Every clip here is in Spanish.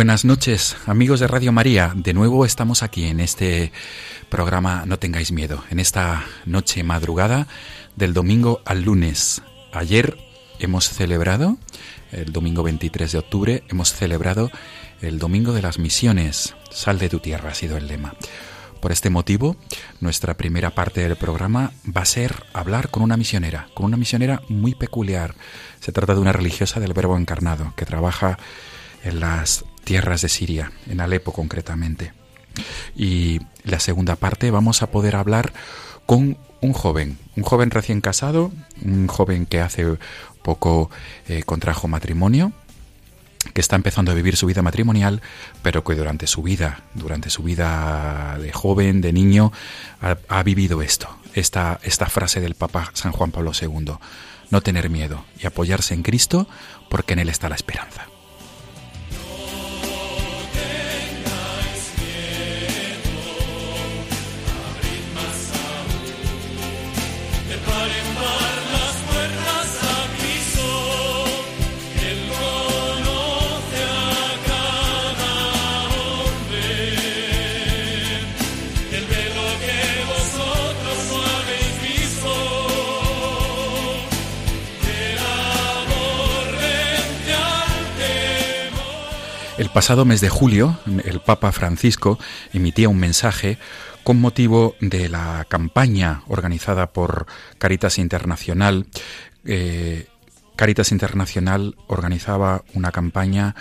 Buenas noches, amigos de Radio María. De nuevo estamos aquí en este programa No tengáis miedo, en esta noche madrugada del domingo al lunes. Ayer hemos celebrado, el domingo 23 de octubre, hemos celebrado el Domingo de las Misiones. Sal de tu tierra ha sido el lema. Por este motivo, nuestra primera parte del programa va a ser hablar con una misionera, con una misionera muy peculiar. Se trata de una religiosa del Verbo Encarnado que trabaja en las tierras de Siria, en Alepo concretamente. Y la segunda parte vamos a poder hablar con un joven, un joven recién casado, un joven que hace poco eh, contrajo matrimonio, que está empezando a vivir su vida matrimonial, pero que durante su vida, durante su vida de joven, de niño, ha, ha vivido esto, esta, esta frase del Papa San Juan Pablo II, no tener miedo y apoyarse en Cristo porque en Él está la esperanza. Pasado mes de julio, el Papa Francisco emitía un mensaje con motivo de la campaña organizada por Caritas Internacional. Eh, Caritas Internacional organizaba una campaña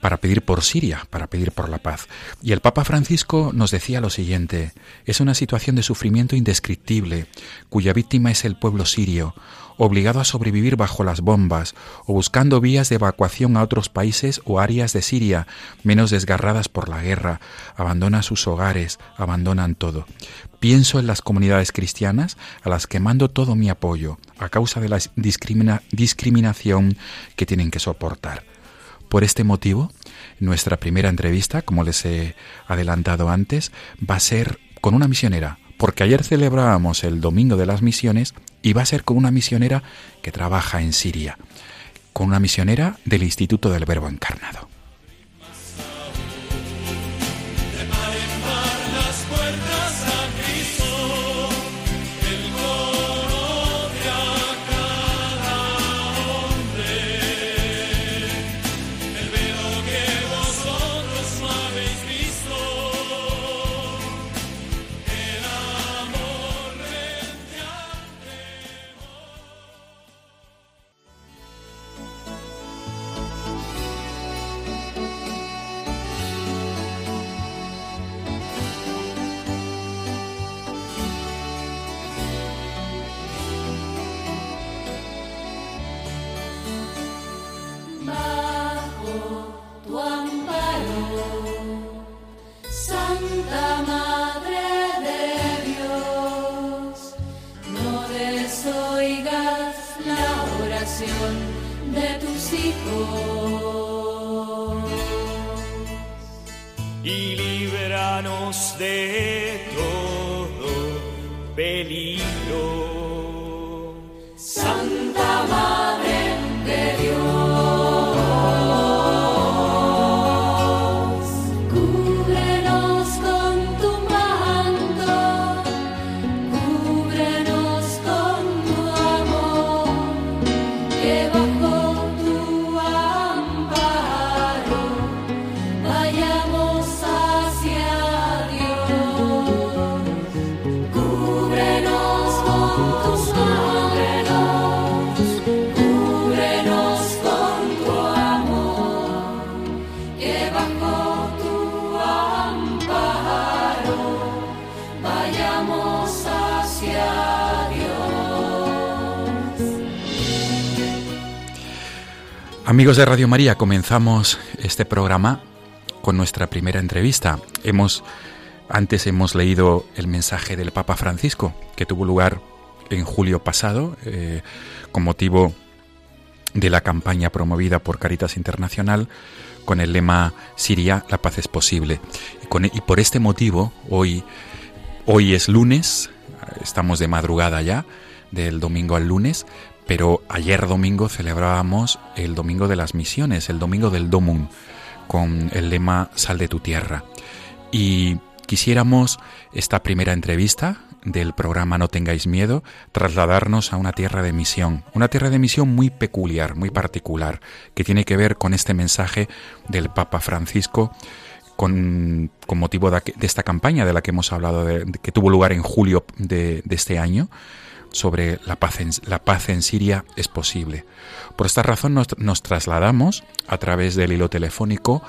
para pedir por Siria, para pedir por la paz. Y el Papa Francisco nos decía lo siguiente, es una situación de sufrimiento indescriptible, cuya víctima es el pueblo sirio, obligado a sobrevivir bajo las bombas o buscando vías de evacuación a otros países o áreas de Siria menos desgarradas por la guerra, abandona sus hogares, abandonan todo. Pienso en las comunidades cristianas a las que mando todo mi apoyo a causa de la discrimina discriminación que tienen que soportar. Por este motivo, nuestra primera entrevista, como les he adelantado antes, va a ser con una misionera, porque ayer celebrábamos el Domingo de las Misiones y va a ser con una misionera que trabaja en Siria, con una misionera del Instituto del Verbo Encarnado. Amigos de Radio María, comenzamos este programa con nuestra primera entrevista. Hemos antes hemos leído el mensaje del Papa Francisco que tuvo lugar en julio pasado eh, con motivo de la campaña promovida por Caritas Internacional con el lema Siria, la paz es posible. Y, y por este motivo, hoy, hoy es lunes, estamos de madrugada ya, del domingo al lunes, pero ayer domingo celebrábamos el Domingo de las Misiones, el Domingo del Domun, con el lema Sal de tu tierra. Y quisiéramos esta primera entrevista del programa No tengáis miedo, trasladarnos a una tierra de misión, una tierra de misión muy peculiar, muy particular, que tiene que ver con este mensaje del Papa Francisco con, motivo de, esta campaña de la que hemos hablado, que tuvo lugar en julio de este año, sobre la paz en, la paz en Siria es posible. Por esta razón nos, trasladamos a través del hilo telefónico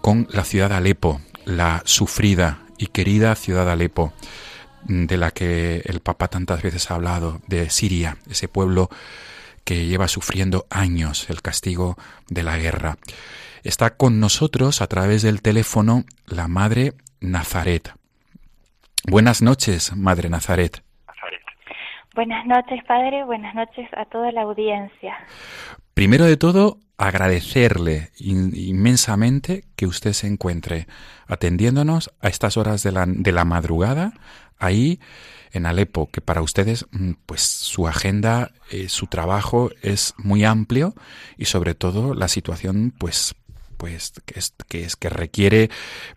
con la ciudad de Alepo, la sufrida y querida ciudad de Alepo, de la que el Papa tantas veces ha hablado, de Siria, ese pueblo que lleva sufriendo años el castigo de la guerra. Está con nosotros a través del teléfono la Madre Nazaret. Buenas noches, Madre Nazaret. Buenas noches, Padre. Buenas noches a toda la audiencia. Primero de todo, agradecerle inmensamente que usted se encuentre atendiéndonos a estas horas de la, de la madrugada ahí en Alepo, que para ustedes, mm, pues su agenda, eh, su trabajo es muy amplio y sobre todo la situación, pues pues que es, que es que requiere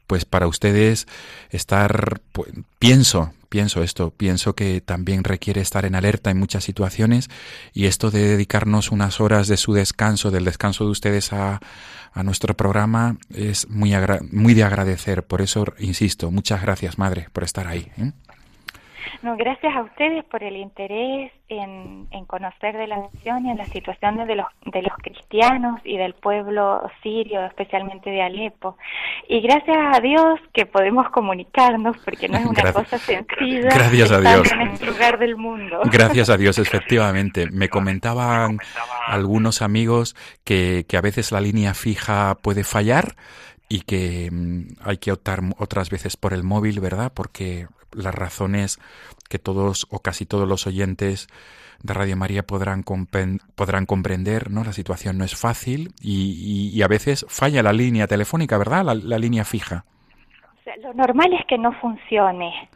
pues para ustedes estar pues, pienso pienso esto, pienso que también requiere estar en alerta en muchas situaciones y esto de dedicarnos unas horas de su descanso, del descanso de ustedes a, a nuestro programa es muy, muy de agradecer. Por eso, insisto, muchas gracias, Madre, por estar ahí. ¿eh? No, gracias a ustedes por el interés en, conocer de la misión y en la situación de los, de los cristianos y del pueblo sirio, especialmente de Alepo. Y gracias a Dios que podemos comunicarnos, porque no es una cosa sencilla gracias a Dios. en este lugar del mundo. Gracias a Dios, efectivamente. Me comentaban algunos amigos que, que a veces la línea fija puede fallar y que mm, hay que optar otras veces por el móvil, ¿verdad? Porque las razones que todos o casi todos los oyentes de Radio María podrán, podrán comprender, ¿no? La situación no es fácil y, a veces falla la línea telefónica, ¿verdad? La, línea fija. lo normal es que no funcione.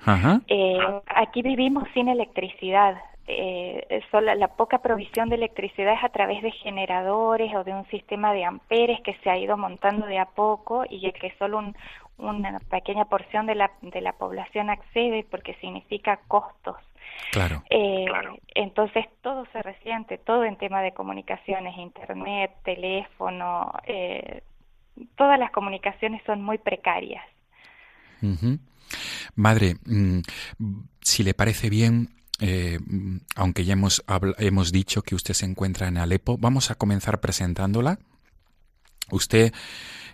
Eh, aquí vivimos sin electricidad. Eh, la poca provisión de electricidad es a través de generadores o de un sistema de amperes que se ha ido montando de a poco y que solo un, una pequeña porción de la, de la población accede porque significa costos. Claro, eh, Entonces todo se resiente, todo en tema de comunicaciones, internet, teléfono, eh, todas las comunicaciones son muy precarias. Madre, mm, si le parece bien, eh, aunque ya hemos, hemos dicho que usted se encuentra en Alepo, vamos a comenzar presentándola. Usted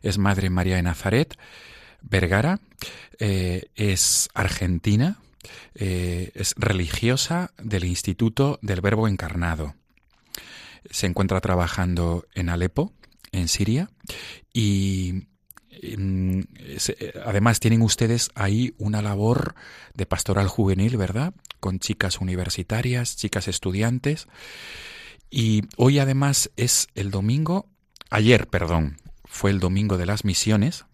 es Madre María de Nazaret. Vergara, eh, es argentina, eh, es religiosa del Instituto del Verbo Encarnado. Se encuentra trabajando en Alepo, en Siria, y mm, además tienen ustedes ahí una labor de pastoral juvenil, ¿verdad? Con chicas universitarias, chicas estudiantes. Y hoy además es el domingo, ayer, perdón, fue el domingo de las misiones,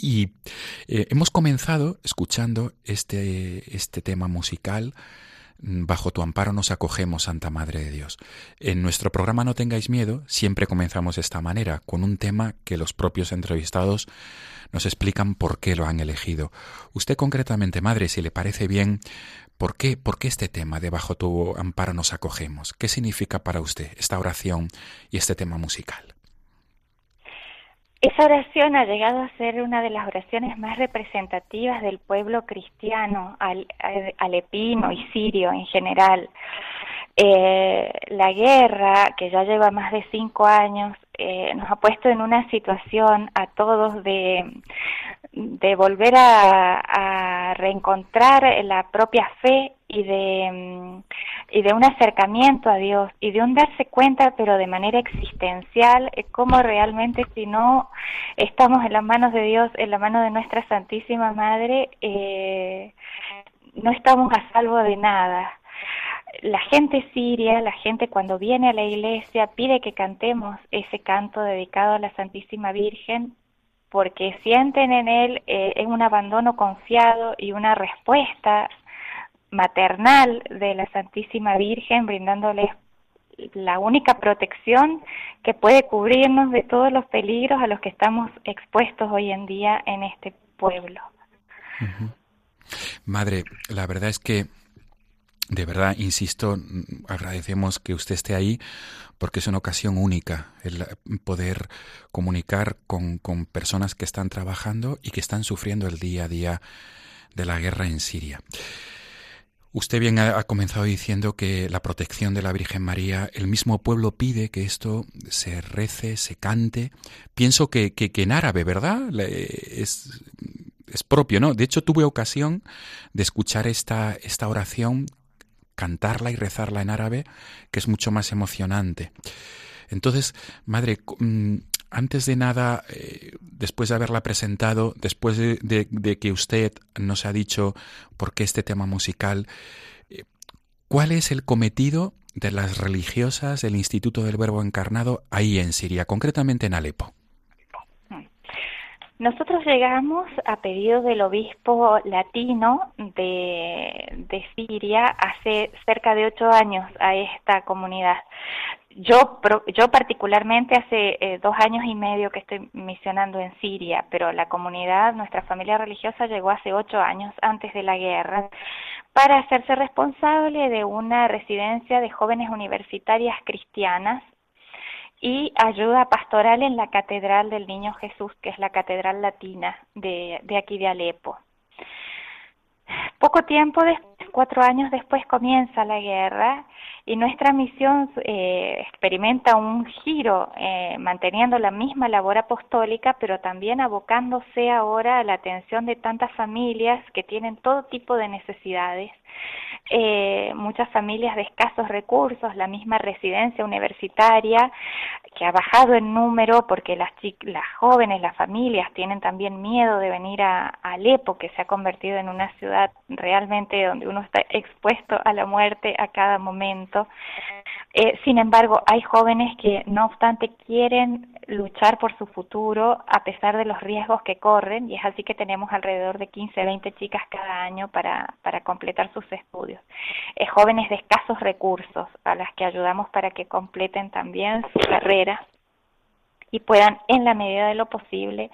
y eh, hemos comenzado escuchando este, este tema musical. Bajo tu amparo nos acogemos, Santa Madre de Dios. En nuestro programa No tengáis miedo, siempre comenzamos de esta manera, con un tema que los propios entrevistados nos explican por qué lo han elegido. Usted concretamente, Madre, si le parece bien, ¿por qué, por qué este tema de Bajo tu amparo nos acogemos? ¿Qué significa para usted esta oración y este tema musical? Esa oración ha llegado a ser una de las oraciones más representativas del pueblo cristiano, alepino y sirio en general. Eh, la guerra, que ya lleva más de cinco años, eh, nos ha puesto en una situación a todos de, de volver a, reencontrar la propia fe y de, y de un acercamiento a Dios y de un darse cuenta, pero de manera existencial, cómo realmente si no estamos en las manos de Dios, en la mano de nuestra Santísima Madre, eh, no estamos a salvo de nada. La gente siria, la gente cuando viene a la iglesia pide que cantemos ese canto dedicado a la Santísima Virgen porque sienten en él eh, un abandono confiado y una respuesta maternal de la Santísima Virgen, brindándoles la única protección que puede cubrirnos de todos los peligros a los que estamos expuestos hoy en día en este pueblo. Madre, la verdad es que de verdad, insisto, agradecemos que usted esté ahí porque es una ocasión única el poder comunicar con, con, personas que están trabajando y que están sufriendo el día a día de la guerra en Siria. Usted bien ha, comenzado diciendo que la protección de la Virgen María, el mismo pueblo pide que esto se rece, se cante. Pienso que, que, en árabe, ¿verdad? Es, es, propio, ¿no? De hecho, tuve ocasión de escuchar esta, esta oración, cantarla y rezarla en árabe, que es mucho más emocionante. Entonces, madre, mm, antes de nada, eh, después de haberla presentado, después de, que usted nos ha dicho por qué este tema musical, eh, ¿cuál es el cometido de las religiosas del Instituto del Verbo Encarnado ahí en Siria, concretamente en Alepo? Nosotros llegamos a pedido del obispo latino de, de Siria hace cerca de ocho años a esta comunidad. Yo, yo particularmente hace eh, dos años y medio que estoy misionando en Siria, pero la comunidad, nuestra familia religiosa llegó hace ocho años antes de la guerra para hacerse responsable de una residencia de jóvenes universitarias cristianas y ayuda pastoral en la Catedral del Niño Jesús, que es la catedral latina de, de aquí de Alepo. Poco tiempo después, cuatro años después, comienza la guerra y nuestra misión eh, experimenta un giro eh, manteniendo la misma labor apostólica, pero también abocándose ahora a la atención de tantas familias que tienen todo tipo de necesidades. Eh, muchas familias de escasos recursos, la misma residencia universitaria que ha bajado en número porque las, las jóvenes, las familias tienen también miedo de venir a, Alepo, que se ha convertido en una ciudad realmente donde uno está expuesto a la muerte a cada momento. Eh, sin embargo, hay jóvenes que no obstante quieren luchar por su futuro a pesar de los riesgos que corren y es así que tenemos alrededor de 15, 20 chicas cada año para, para completar sus estudios. Eh, jóvenes de escasos recursos a las que ayudamos para que completen también su carrera y puedan en la medida de lo posible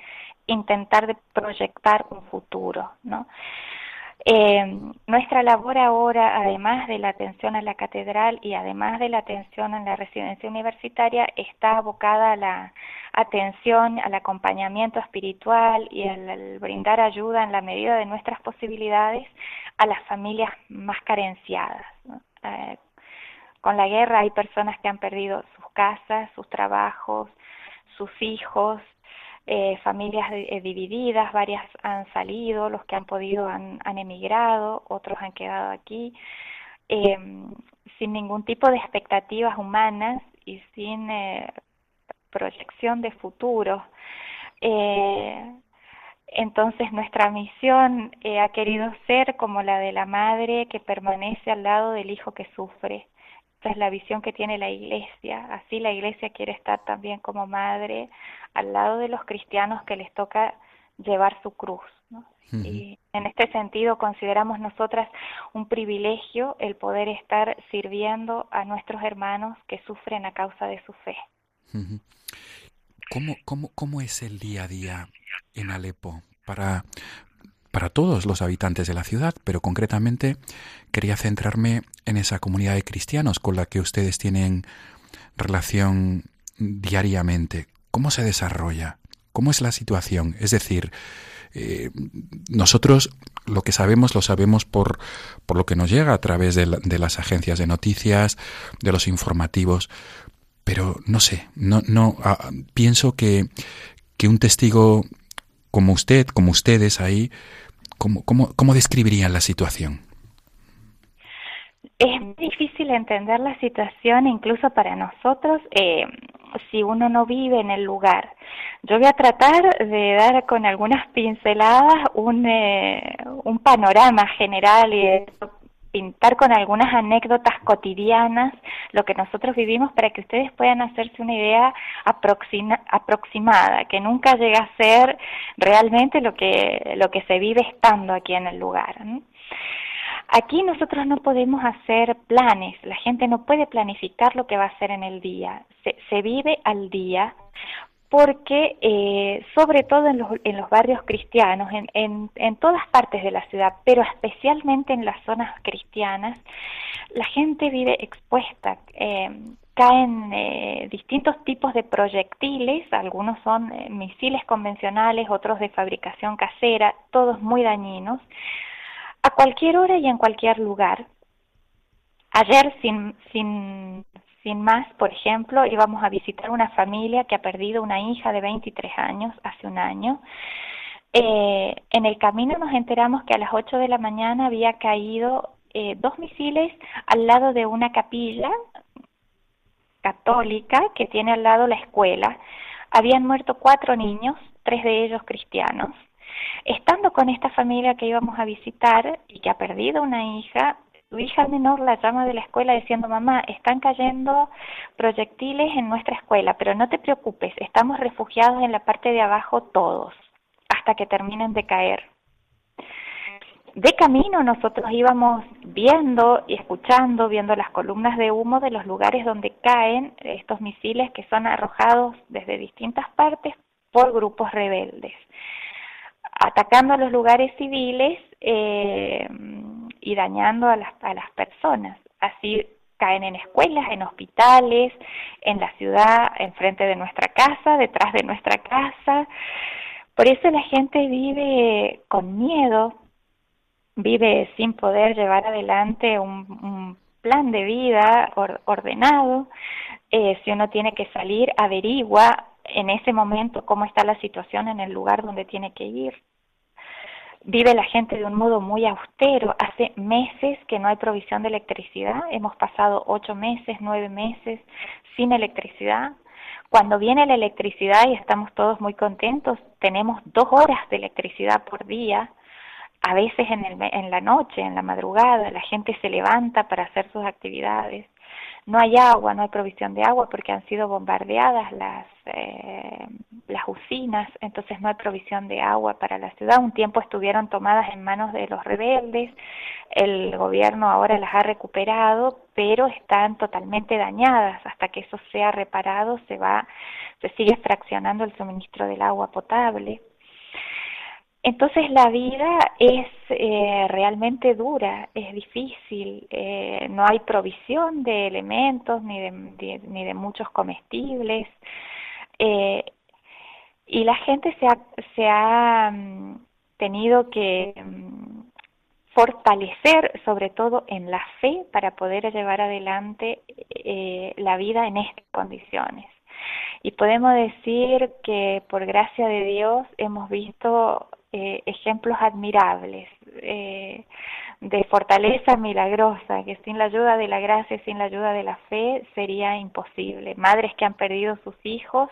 intentar de proyectar un futuro, ¿no? Eh, nuestra labor ahora, además de la atención a la catedral y además de la atención en la residencia universitaria, está abocada a la atención, al acompañamiento espiritual y al, brindar ayuda en la medida de nuestras posibilidades a las familias más carenciadas. Eh, con la guerra hay personas que han perdido sus casas, sus trabajos, sus hijos, eh, familias eh, divididas, varias han salido, los que han podido han, emigrado, otros han quedado aquí, eh, sin ningún tipo de expectativas humanas y sin proyección de futuro. entonces nuestra misión ha querido ser como la de la madre que permanece al lado del hijo que sufre. Esta es la visión que tiene la iglesia. Así la iglesia quiere estar también como madre al lado de los cristianos que les toca llevar su cruz. Y en este sentido consideramos nosotras un privilegio el poder estar sirviendo a nuestros hermanos que sufren a causa de su fe. ¿Cómo, cómo, cómo es el día a día en Alepo para, para todos los habitantes de la ciudad? Pero concretamente quería centrarme en esa comunidad de cristianos con la que ustedes tienen relación diariamente. ¿Cómo se desarrolla? ¿Cómo es la situación? Es decir, eh, nosotros lo que sabemos lo sabemos por, por lo que nos llega a través de, las agencias de noticias, de los informativos, pero no sé, no, no ah, pienso que, que un testigo como usted, como ustedes ahí, ¿cómo, cómo, cómo describirían la situación? es difícil entender la situación incluso para nosotros eh, si uno no vive en el lugar. Yo voy a tratar de dar con algunas pinceladas un, eh, un panorama general y pintar con algunas anécdotas cotidianas lo que nosotros vivimos para que ustedes puedan hacerse una idea aproximada, que nunca llega a ser realmente lo que, lo que se vive estando aquí en el lugar. Aquí nosotros no podemos hacer planes, la gente no puede planificar lo que va a hacer en el día, se, se vive al día porque eh, sobre todo en los, en los barrios cristianos, en, en, en, todas partes de la ciudad, pero especialmente en las zonas cristianas, la gente vive expuesta. Eh, caen eh, distintos tipos de proyectiles, algunos son eh, misiles convencionales, otros de fabricación casera, todos muy dañinos, a cualquier hora y en cualquier lugar. Ayer, sin, sin sin más, por ejemplo, íbamos a visitar una familia que ha perdido una hija de 23 años hace un año. Eh, en el camino nos enteramos que a las 8 de la mañana había caído eh, dos misiles al lado de una capilla católica que tiene al lado la escuela. Habían muerto cuatro niños, tres de ellos cristianos. Estando con esta familia que íbamos a visitar y que ha perdido una hija, su hija menor la llama de la escuela diciendo, mamá, están cayendo proyectiles en nuestra escuela, pero no te preocupes, estamos refugiados en la parte de abajo todos, hasta que terminen de caer. De camino nosotros íbamos viendo y escuchando, viendo las columnas de humo de los lugares donde caen estos misiles que son arrojados desde distintas partes por grupos rebeldes, atacando a los lugares civiles. Eh, y dañando a las, a las personas. Así caen en escuelas, en hospitales, en la ciudad, enfrente de nuestra casa, detrás de nuestra casa. Por eso la gente vive con miedo, vive sin poder llevar adelante un, plan de vida ordenado. Eh, si uno tiene que salir, averigua en ese momento cómo está la situación en el lugar donde tiene que ir vive la gente de un modo muy austero. Hace meses que no hay provisión de electricidad. Hemos pasado ocho meses, nueve meses sin electricidad. Cuando viene la electricidad y estamos todos muy contentos, tenemos dos horas de electricidad por día. A veces en, el, en la noche, en la madrugada, la gente se levanta para hacer sus actividades no hay agua, no hay provisión de agua porque han sido bombardeadas las, eh, las usinas, entonces no hay provisión de agua para la ciudad. Un tiempo estuvieron tomadas en manos de los rebeldes, el gobierno ahora las ha recuperado, pero están totalmente dañadas. Hasta que eso sea reparado se va, se sigue fraccionando el suministro del agua potable. Entonces la vida es eh, realmente dura, es difícil, eh, no hay provisión de elementos ni de, ni de muchos comestibles eh, y la gente se ha, se ha mm, tenido que mm, fortalecer sobre todo en la fe para poder llevar adelante la vida en estas condiciones. Y podemos decir que por gracia de Dios hemos visto eh, ejemplos admirables eh, de fortaleza milagrosa, que sin la ayuda de la gracia, sin la ayuda de la fe, sería imposible. Madres que han perdido sus hijos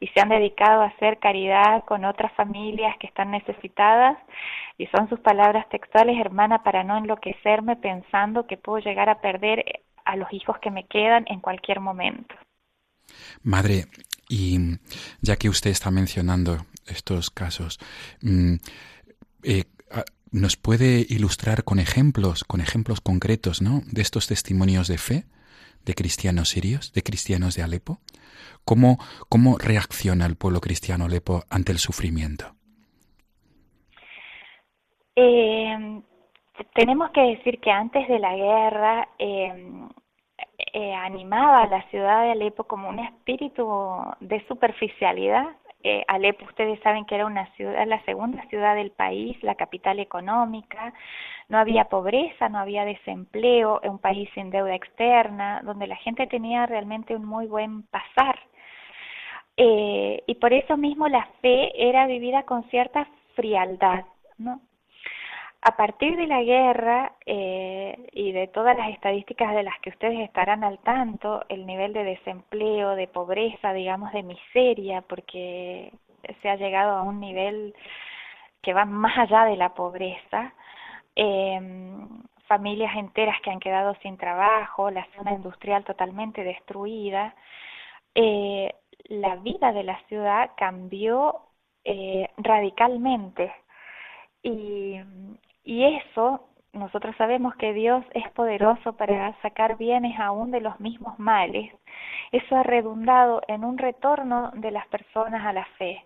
y se han dedicado a hacer caridad con otras familias que están necesitadas, y son sus palabras textuales, hermana, para no enloquecerme pensando que puedo llegar a perder a los hijos que me quedan en cualquier momento. Madre, y ya que usted está mencionando estos casos. Mm, eh, ¿Nos puede ilustrar con ejemplos, con ejemplos concretos, ¿no? De estos testimonios de fe de cristianos sirios, de cristianos de Alepo. ¿Cómo, cómo reacciona el pueblo cristiano Alepo ante el sufrimiento? Eh, tenemos que decir que antes de la guerra eh, animaba a la ciudad de Alepo como un espíritu de superficialidad eh, Alepo, ustedes saben que era una ciudad, la segunda ciudad del país, la capital económica, no había pobreza, no había desempleo, un país sin deuda externa, donde la gente tenía realmente un muy buen pasar. Eh, y por eso mismo la fe era vivida con cierta frialdad, ¿no? A partir de la guerra eh, y de todas las estadísticas de las que ustedes estarán al tanto, el nivel de desempleo, de pobreza, digamos, de miseria, porque se ha llegado a un nivel que va más allá de la pobreza, eh, familias enteras que han quedado sin trabajo, la zona industrial totalmente destruida, eh, la vida de la ciudad cambió eh, radicalmente. Y, y eso, nosotros sabemos que Dios es poderoso para sacar bienes aún de los mismos males. Eso ha redundado en un retorno de las personas a la fe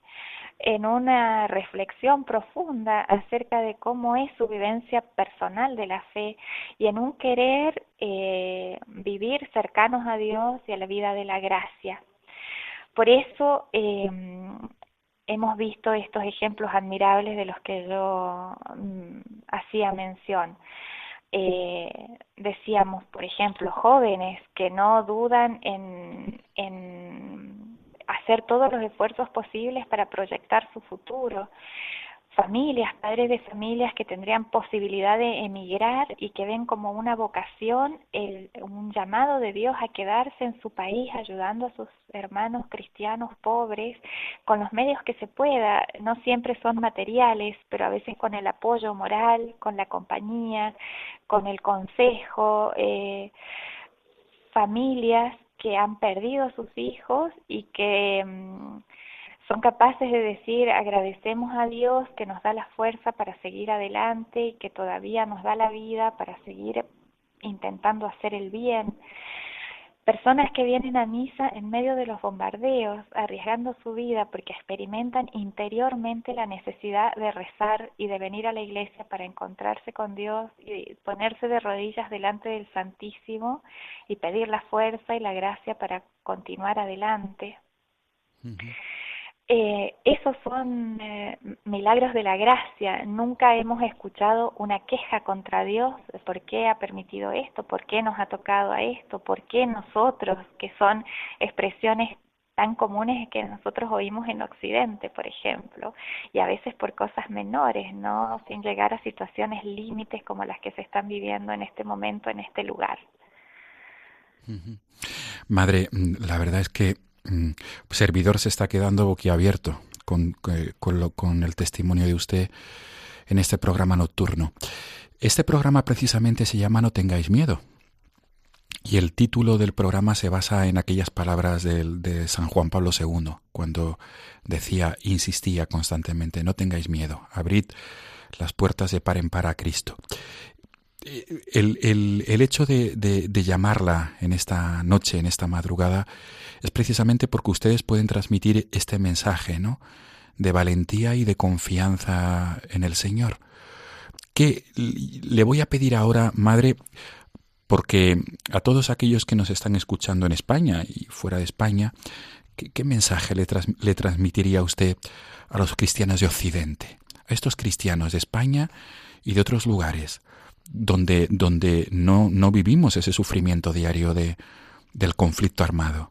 en una reflexión profunda acerca de cómo es su vivencia personal de la fe y en un querer eh, vivir cercanos a Dios y a la vida de la gracia. Por eso eh, hemos visto estos ejemplos admirables de los que yo mm, hacía mención. Eh, decíamos, por ejemplo, jóvenes que no dudan en, en hacer todos los esfuerzos posibles para proyectar su futuro. Familias, padres de familias que tendrían posibilidad de emigrar y que ven como una vocación, el, un llamado de Dios a quedarse en su país ayudando a sus hermanos cristianos pobres con los medios que se pueda. No siempre son materiales, pero a veces con el apoyo moral, con la compañía, con el consejo. Eh, familias que han perdido a sus hijos y que mm, son capaces de decir agradecemos a Dios que nos da la fuerza para seguir adelante y que todavía nos da la vida para seguir intentando hacer el bien Personas que vienen a misa en medio de los bombardeos, arriesgando su vida porque experimentan interiormente la necesidad de rezar y de venir a la iglesia para encontrarse con Dios y ponerse de rodillas delante del Santísimo y pedir la fuerza y la gracia para continuar adelante. Eh, esos son eh, milagros de la gracia. Nunca hemos escuchado una queja contra Dios por qué ha permitido esto, por qué nos ha tocado a esto, por qué nosotros, que son expresiones tan comunes que nosotros oímos en Occidente, por ejemplo, y a veces por cosas menores, no sin llegar a situaciones límites como las que se están viviendo en este momento en este lugar. Madre, la verdad es que Mm, servidor se está quedando boquiabierto con, con, con el testimonio de usted en este programa nocturno. Este programa precisamente se llama No tengáis miedo. Y el título del programa se basa en aquellas palabras de, de, San Juan Pablo II, cuando decía, insistía constantemente, no tengáis miedo, abrid las puertas de par en par a Cristo. El, el, el hecho de, de, de llamarla en esta noche, en esta madrugada, es precisamente porque ustedes pueden transmitir este mensaje, ¿no? De valentía y de confianza en el Señor. Que le voy a pedir ahora, Madre, porque a todos aquellos que nos están escuchando en España y fuera de España, ¿qué, mensaje le, le transmitiría usted a los cristianos de Occidente? A estos cristianos de España y de otros lugares donde, donde no, no vivimos ese sufrimiento diario de, del conflicto armado.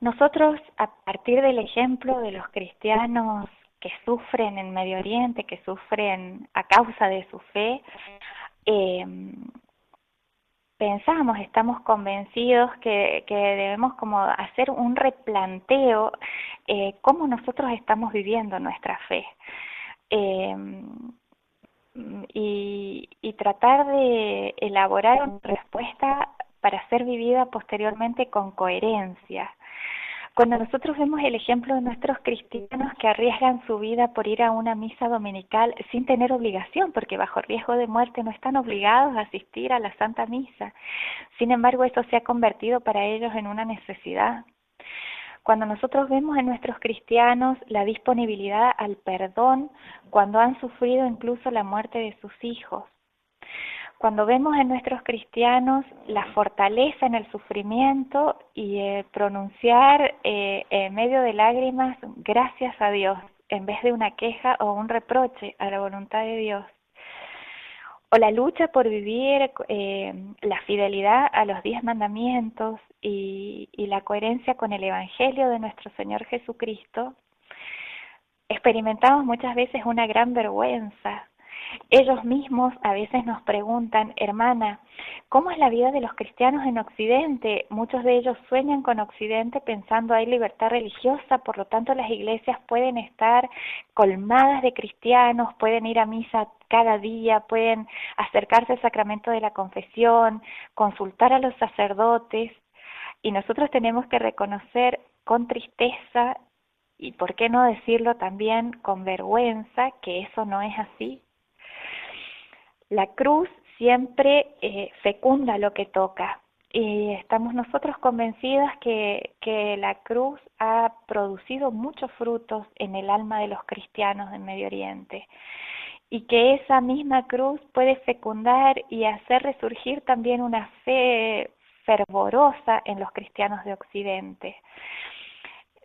Nosotros, a partir del ejemplo de los cristianos que sufren en Medio Oriente, que sufren a causa de su fe, eh, pensamos, estamos convencidos que, debemos como hacer un replanteo eh, cómo nosotros estamos viviendo nuestra fe. Eh, y, y tratar de elaborar una respuesta para ser vivida posteriormente con coherencia. Cuando nosotros vemos el ejemplo de nuestros cristianos que arriesgan su vida por ir a una misa dominical sin tener obligación, porque bajo riesgo de muerte no están obligados a asistir a la Santa Misa, sin embargo eso se ha convertido para ellos en una necesidad. Cuando nosotros vemos en nuestros cristianos la disponibilidad al perdón cuando han sufrido incluso la muerte de sus hijos, cuando vemos en nuestros cristianos la fortaleza en el sufrimiento y eh, pronunciar eh, en medio de lágrimas gracias a Dios en vez de una queja o un reproche a la voluntad de Dios. O la lucha por vivir eh, la fidelidad a los diez mandamientos y, y la coherencia con el Evangelio de nuestro Señor Jesucristo experimentamos muchas veces una gran vergüenza ellos mismos a veces nos preguntan, hermana, ¿cómo es la vida de los cristianos en Occidente? Muchos de ellos sueñan con Occidente pensando hay libertad religiosa, por lo tanto las iglesias pueden estar colmadas de cristianos, pueden ir a misa cada día, pueden acercarse al sacramento de la confesión, consultar a los sacerdotes. Y nosotros tenemos que reconocer con tristeza y por qué no decirlo también con vergüenza que eso no es así, la cruz siempre eh, fecunda lo que toca. Y estamos nosotros convencidas que, que la cruz ha producido muchos frutos en el alma de los cristianos del Medio Oriente y que esa misma cruz puede fecundar y hacer resurgir también una fe fervorosa en los cristianos de Occidente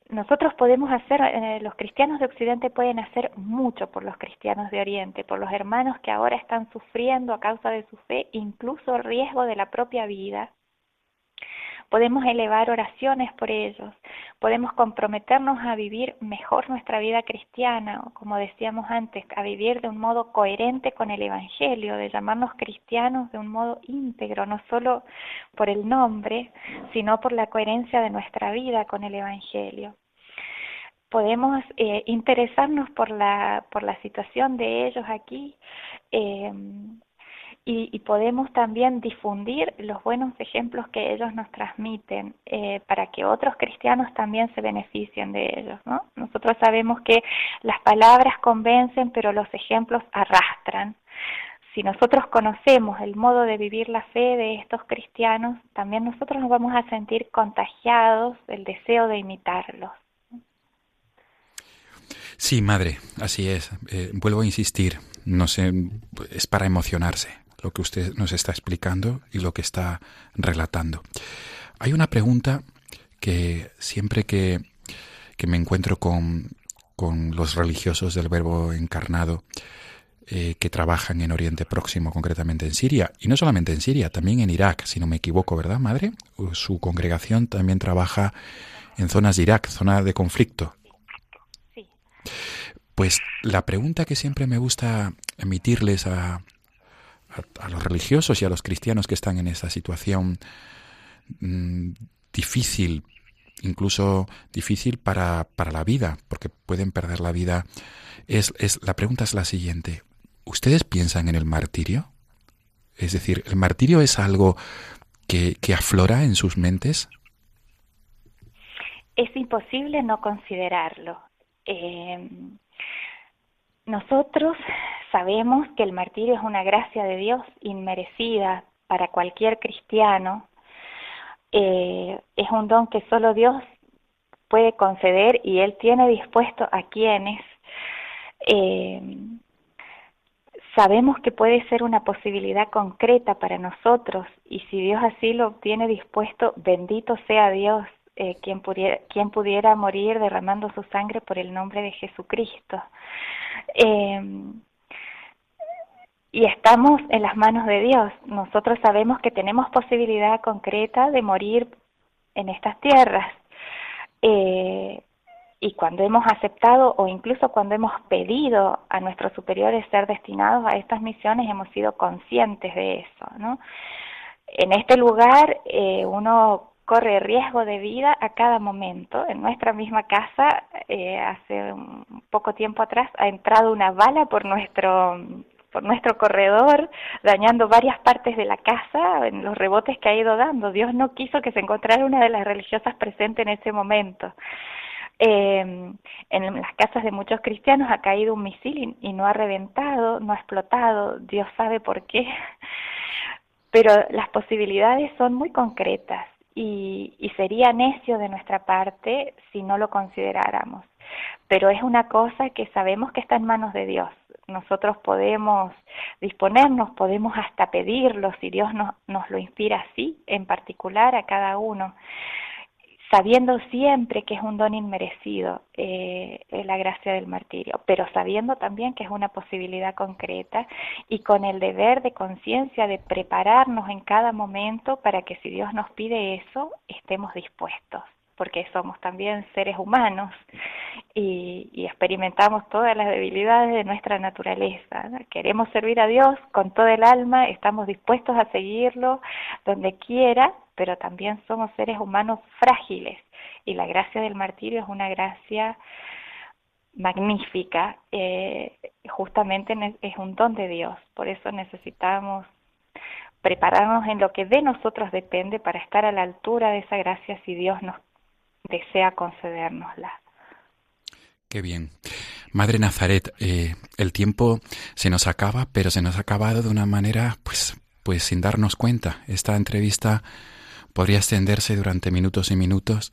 nosotros podemos hacer, eh, los cristianos de Occidente pueden hacer mucho por los cristianos de Oriente, por los hermanos que ahora están sufriendo a causa de su fe, incluso riesgo de la propia vida. Podemos elevar oraciones por ellos, podemos comprometernos a vivir mejor nuestra vida cristiana, o como decíamos antes, a vivir de un modo coherente con el Evangelio, de llamarnos cristianos de un modo íntegro, no solo por el nombre, sino por la coherencia de nuestra vida con el Evangelio. Podemos eh, interesarnos por la por la situación de ellos aquí eh, y, podemos también difundir los buenos ejemplos que ellos nos transmiten eh, para que otros cristianos también se beneficien de ellos. ¿no? Nosotros sabemos que las palabras convencen, pero los ejemplos arrastran. Si nosotros conocemos el modo de vivir la fe de estos cristianos, también nosotros nos vamos a sentir contagiados del deseo de imitarlos. Sí, madre, así es. Eh, vuelvo a insistir, no sé, es para emocionarse lo que usted nos está explicando y lo que está relatando. Hay una pregunta que siempre que, me encuentro con, con, los religiosos del Verbo encarnado eh, que trabajan en Oriente Próximo, concretamente en Siria, y no solamente en Siria, también en Irak, si no me equivoco, ¿verdad, madre? Su congregación también trabaja en zonas de Irak, zona de conflicto. Sí. Pues la pregunta que siempre me gusta emitirles a, a, los religiosos y a los cristianos que están en esa situación mm, difícil, incluso difícil para, para, la vida, porque pueden perder la vida, es, es, la pregunta es la siguiente. ¿Ustedes piensan en el martirio? Es decir, ¿el martirio es algo que, que aflora en sus mentes? Es imposible no considerarlo. Eh, nosotros sabemos que el martirio es una gracia de Dios inmerecida para cualquier cristiano. Eh, es un don que solo Dios puede conceder y Él tiene dispuesto a quienes. Eh, sabemos que puede ser una posibilidad concreta para nosotros y si Dios así lo tiene dispuesto, bendito sea Dios, eh, quien, pudiera, quien pudiera morir derramando su sangre por el nombre de Jesucristo. Eh, y estamos en las manos de Dios. Nosotros sabemos que tenemos posibilidad concreta de morir en estas tierras. Eh, y cuando hemos aceptado o incluso cuando hemos pedido a nuestros superiores ser destinados a estas misiones, hemos sido conscientes de eso. ¿no? En este lugar eh, uno corre riesgo de vida a cada momento. En nuestra misma casa, eh, hace un poco tiempo atrás, ha entrado una bala por nuestro por nuestro corredor, dañando varias partes de la casa en los rebotes que ha ido dando. Dios no quiso que se encontrara una de las religiosas presentes en ese momento. Eh, en las casas de muchos cristianos ha caído un misil y no ha reventado, no ha explotado, Dios sabe por qué, pero las posibilidades son muy concretas y, sería necio de nuestra parte si no lo consideráramos. Pero es una cosa que sabemos que está en manos de Dios. Nosotros podemos disponernos, podemos hasta pedirlo si Dios nos, nos lo inspira así, en particular a cada uno sabiendo siempre que es un don inmerecido eh, la gracia del martirio, pero sabiendo también que es una posibilidad concreta y con el deber de conciencia de prepararnos en cada momento para que si Dios nos pide eso, estemos dispuestos. porque somos también seres humanos y, experimentamos todas las debilidades de nuestra naturaleza. Queremos servir a Dios con todo el alma, estamos dispuestos a seguirlo donde quiera, pero también somos seres humanos frágiles y la gracia del martirio es una gracia magnífica, eh, justamente es un don de Dios, por eso necesitamos prepararnos en lo que de nosotros depende para estar a la altura de esa gracia si Dios nos desea concedérnosla. Qué bien. Madre Nazaret, eh, el tiempo se nos acaba, pero se nos ha acabado de una manera, pues, pues sin darnos cuenta. Esta entrevista podría extenderse durante minutos y minutos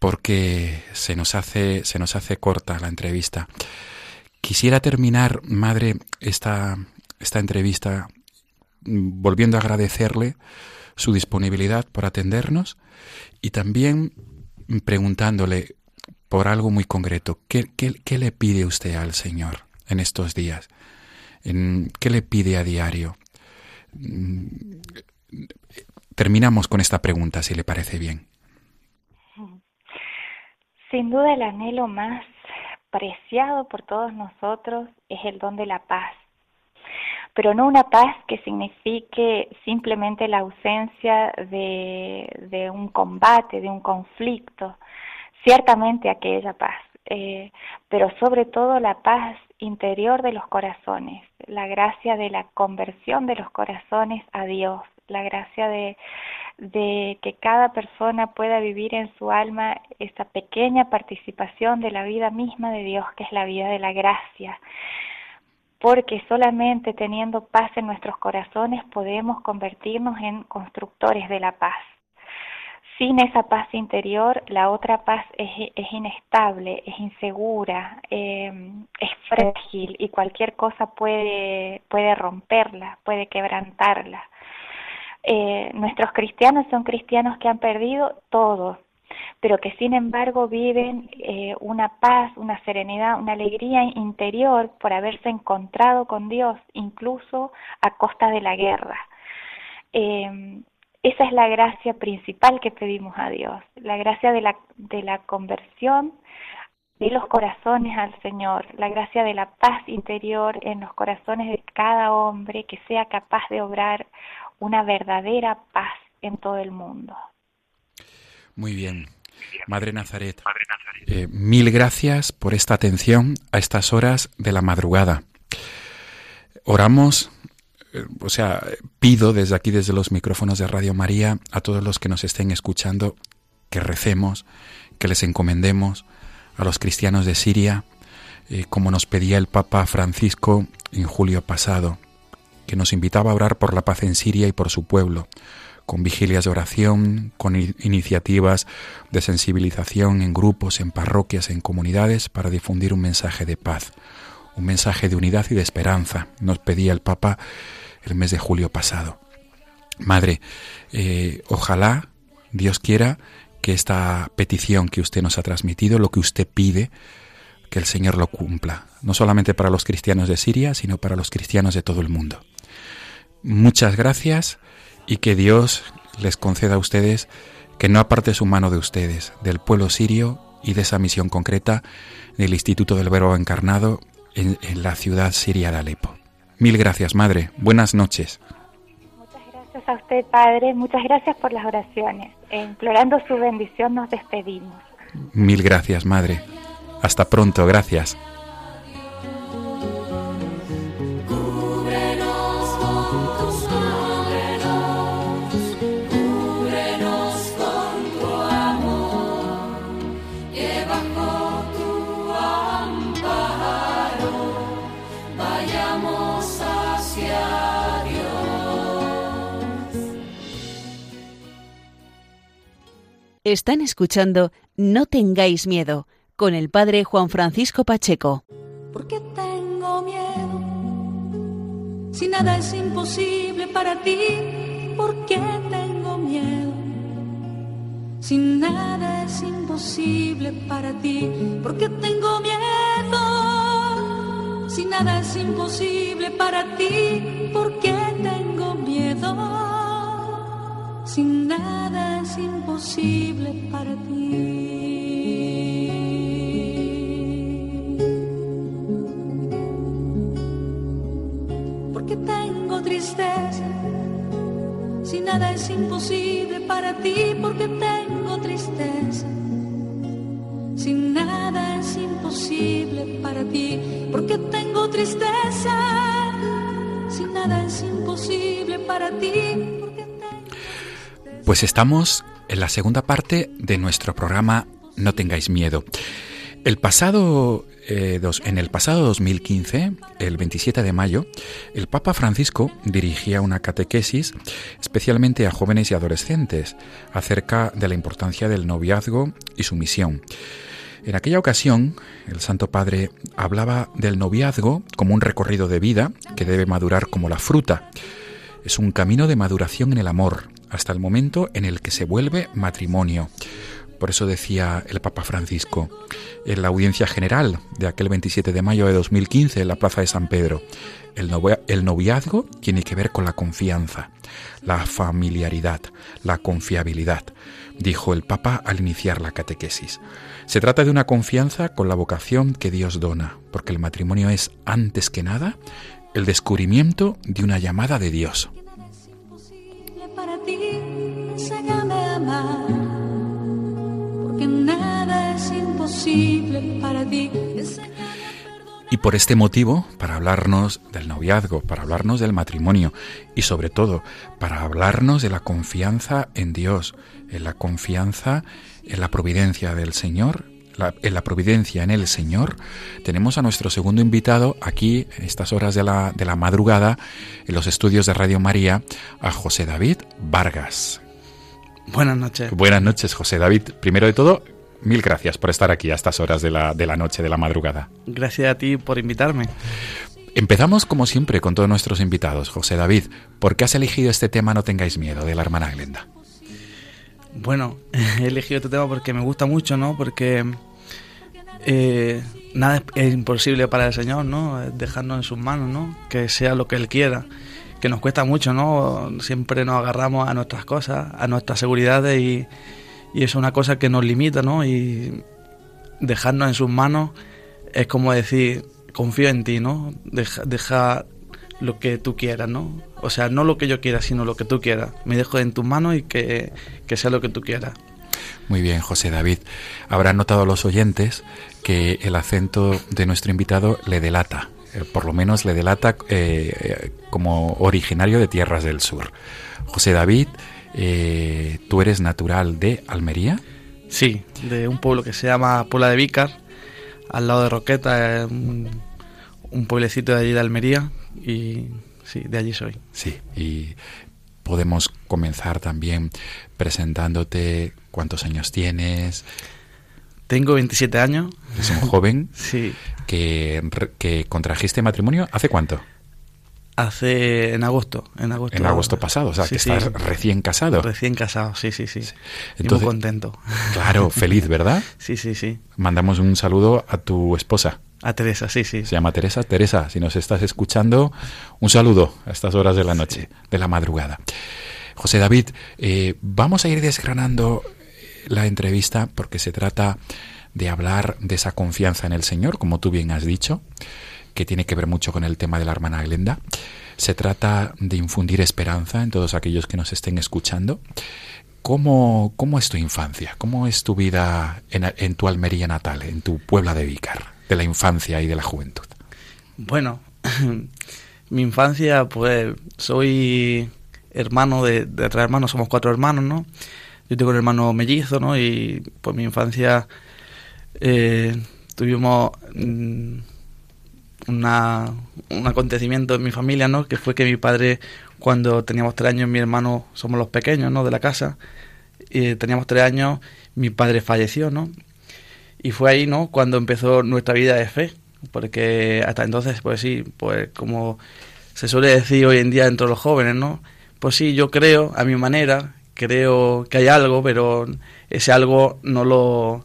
porque se nos hace, se nos hace corta la entrevista. Quisiera terminar, madre, esta, esta entrevista volviendo a agradecerle su disponibilidad por atendernos y también preguntándole por algo muy concreto, ¿qué, qué, le pide usted al Señor en estos días? ¿En, ¿Qué le pide a diario? Terminamos con esta pregunta, si le parece bien. Sin duda el anhelo más preciado por todos nosotros es el don de la paz. Pero no una paz que signifique simplemente la ausencia de, un combate, de un conflicto, ciertamente aquella paz, eh, pero sobre todo la paz interior de los corazones, la gracia de la conversión de los corazones a Dios, la gracia de, que cada persona pueda vivir en su alma esa pequeña participación de la vida misma de Dios, que es la vida de la gracia porque solamente teniendo paz en nuestros corazones podemos convertirnos en constructores de la paz. Sin esa paz interior, la otra paz es, inestable, es insegura, eh, es frágil y cualquier cosa puede, puede romperla, puede quebrantarla. Eh, nuestros cristianos son cristianos que han perdido todo, pero que sin embargo viven eh, una paz, una serenidad, una alegría interior por haberse encontrado con Dios, incluso a costa de la guerra. Eh, esa es la gracia principal que pedimos a Dios, la gracia de la, de la conversión de los corazones al Señor, la gracia de la paz interior en los corazones de cada hombre que sea capaz de obrar una verdadera paz en todo el mundo. Muy bien. Madre Nazaret, eh, mil gracias por esta atención a estas horas de la madrugada. Oramos, eh, o sea, pido desde aquí, desde los micrófonos de Radio María, a todos los que nos estén escuchando, que recemos, que les encomendemos a los cristianos de Siria, eh, como nos pedía el Papa Francisco en julio pasado, que nos invitaba a orar por la paz en Siria y por su pueblo con vigilias de oración, con iniciativas de sensibilización en grupos, en parroquias, en comunidades para difundir un mensaje de paz, un mensaje de unidad y de esperanza, nos pedía el Papa el mes de julio pasado. Madre, eh, ojalá Dios quiera que esta petición que usted nos ha transmitido, lo que usted pide, que el Señor lo cumpla, no solamente para los cristianos de Siria, sino para los cristianos de todo el mundo. Muchas gracias y que Dios les conceda a ustedes que no aparte su mano de ustedes, del pueblo sirio y de esa misión concreta del Instituto del Verbo Encarnado en, la ciudad siria de Alepo. Mil gracias, Madre. Buenas noches. Muchas gracias a usted, Padre. Muchas gracias por las oraciones. E implorando su bendición nos despedimos. Mil gracias, Madre. Hasta pronto. Gracias. Están escuchando No tengáis miedo con el padre Juan Francisco Pacheco. ¿Por qué tengo miedo? Si nada es imposible para ti, ¿por qué tengo miedo? Si nada es imposible para ti, ¿por qué tengo miedo? Si nada es imposible para ti, ¿por qué tengo miedo? Sin nada es imposible para ti. Porque tengo tristeza, si nada es imposible para ti, porque tengo tristeza. Si nada es imposible para ti, porque tengo tristeza. Si nada es imposible para ti, pues estamos en la segunda parte de nuestro programa No tengáis miedo. El pasado, eh, en el pasado 2015, el 27 de mayo, el Papa Francisco dirigía una catequesis especialmente a jóvenes y adolescentes acerca de la importancia del noviazgo y su misión. En aquella ocasión, el Santo Padre hablaba del noviazgo como un recorrido de vida que debe madurar como la fruta. Es un camino de maduración en el amor, hasta el momento en el que se vuelve matrimonio. Por eso decía el Papa Francisco en la audiencia general de aquel 27 de mayo de 2015 en la Plaza de San Pedro. El, noviazgo tiene que ver con la confianza, la familiaridad, la confiabilidad, dijo el Papa al iniciar la catequesis. Se trata de una confianza con la vocación que Dios dona, porque el matrimonio es, antes que nada, el descubrimiento de una llamada de Dios porque nada es imposible para ti. Y por este motivo, para hablarnos del noviazgo, para hablarnos del matrimonio y sobre todo para hablarnos de la confianza en Dios, en la confianza en la providencia del Señor, en la providencia en el Señor, tenemos a nuestro segundo invitado aquí en estas horas de la, de la madrugada en los estudios de Radio María, a José David Vargas. Buenas noches. Buenas noches, José David. Primero de todo, mil gracias por estar aquí a estas horas de la, de la noche, de la madrugada. Gracias a ti por invitarme. Empezamos como siempre con todos nuestros invitados. José David, ¿por qué has elegido este tema No tengáis miedo de la hermana Glenda? Bueno, he elegido este tema porque me gusta mucho, ¿no? Porque eh, nada es imposible para el Señor, ¿no? Dejarnos en sus manos, ¿no? Que sea lo que Él quiera. Que nos cuesta mucho, ¿no? Siempre nos agarramos a nuestras cosas, a nuestras seguridades y, es una cosa que nos limita, ¿no? Y dejarnos en sus manos es como decir, confío en ti, ¿no? Deja, deja lo que tú quieras, ¿no? O sea, no lo que yo quiera, sino lo que tú quieras. Me dejo en tus manos y que, que sea lo que tú quieras. Muy bien, José David. Habrán notado los oyentes que el acento de nuestro invitado le delata, eh, por lo menos le delata eh, como originario de tierras del sur. José David, eh, ¿tú eres natural de Almería? Sí, de un pueblo que se llama Puebla de Vícar, al lado de Roqueta, un, un pueblecito de allí de Almería, y sí, de allí soy. Sí, y podemos comenzar también presentándote cuántos años tienes. Tengo 27 años. Es un joven sí. que, que contrajiste matrimonio. ¿Hace cuánto? Hace en agosto, en agosto. En agosto pasado, o sea, que estás recién casado. Recién casado, sí, sí, sí. muy contento. Claro, feliz, ¿verdad? sí, sí, sí. Mandamos un saludo a tu esposa. A Teresa, sí, sí. Se llama Teresa. Teresa, si nos estás escuchando, un saludo a estas horas de la noche, de la madrugada. José David, eh, vamos a ir desgranando la entrevista porque se trata de hablar de esa confianza en el Señor, como tú bien has dicho, que tiene que ver mucho con el tema de la hermana Glenda. Se trata de infundir esperanza en todos aquellos que nos estén escuchando. ¿Cómo, cómo es tu infancia? ¿Cómo es tu vida en, en tu Almería natal, en tu Puebla de Vícar? de la infancia y de la juventud? Bueno, mi infancia, pues soy hermano de, tres hermanos, somos cuatro hermanos, ¿no? Yo tengo un hermano mellizo, ¿no? Y pues mi infancia eh, tuvimos mm, una, un acontecimiento en mi familia, ¿no? Que fue que mi padre, cuando teníamos tres años, mi hermano, somos los pequeños, ¿no? De la casa, y teníamos tres años, mi padre falleció, ¿no? Y fue ahí, ¿no? Cuando empezó nuestra vida de fe, porque hasta entonces, pues sí, pues como se suele decir hoy en día entre los jóvenes, ¿no? Pues sí, yo creo, a mi manera, creo que hay algo, pero ese algo no lo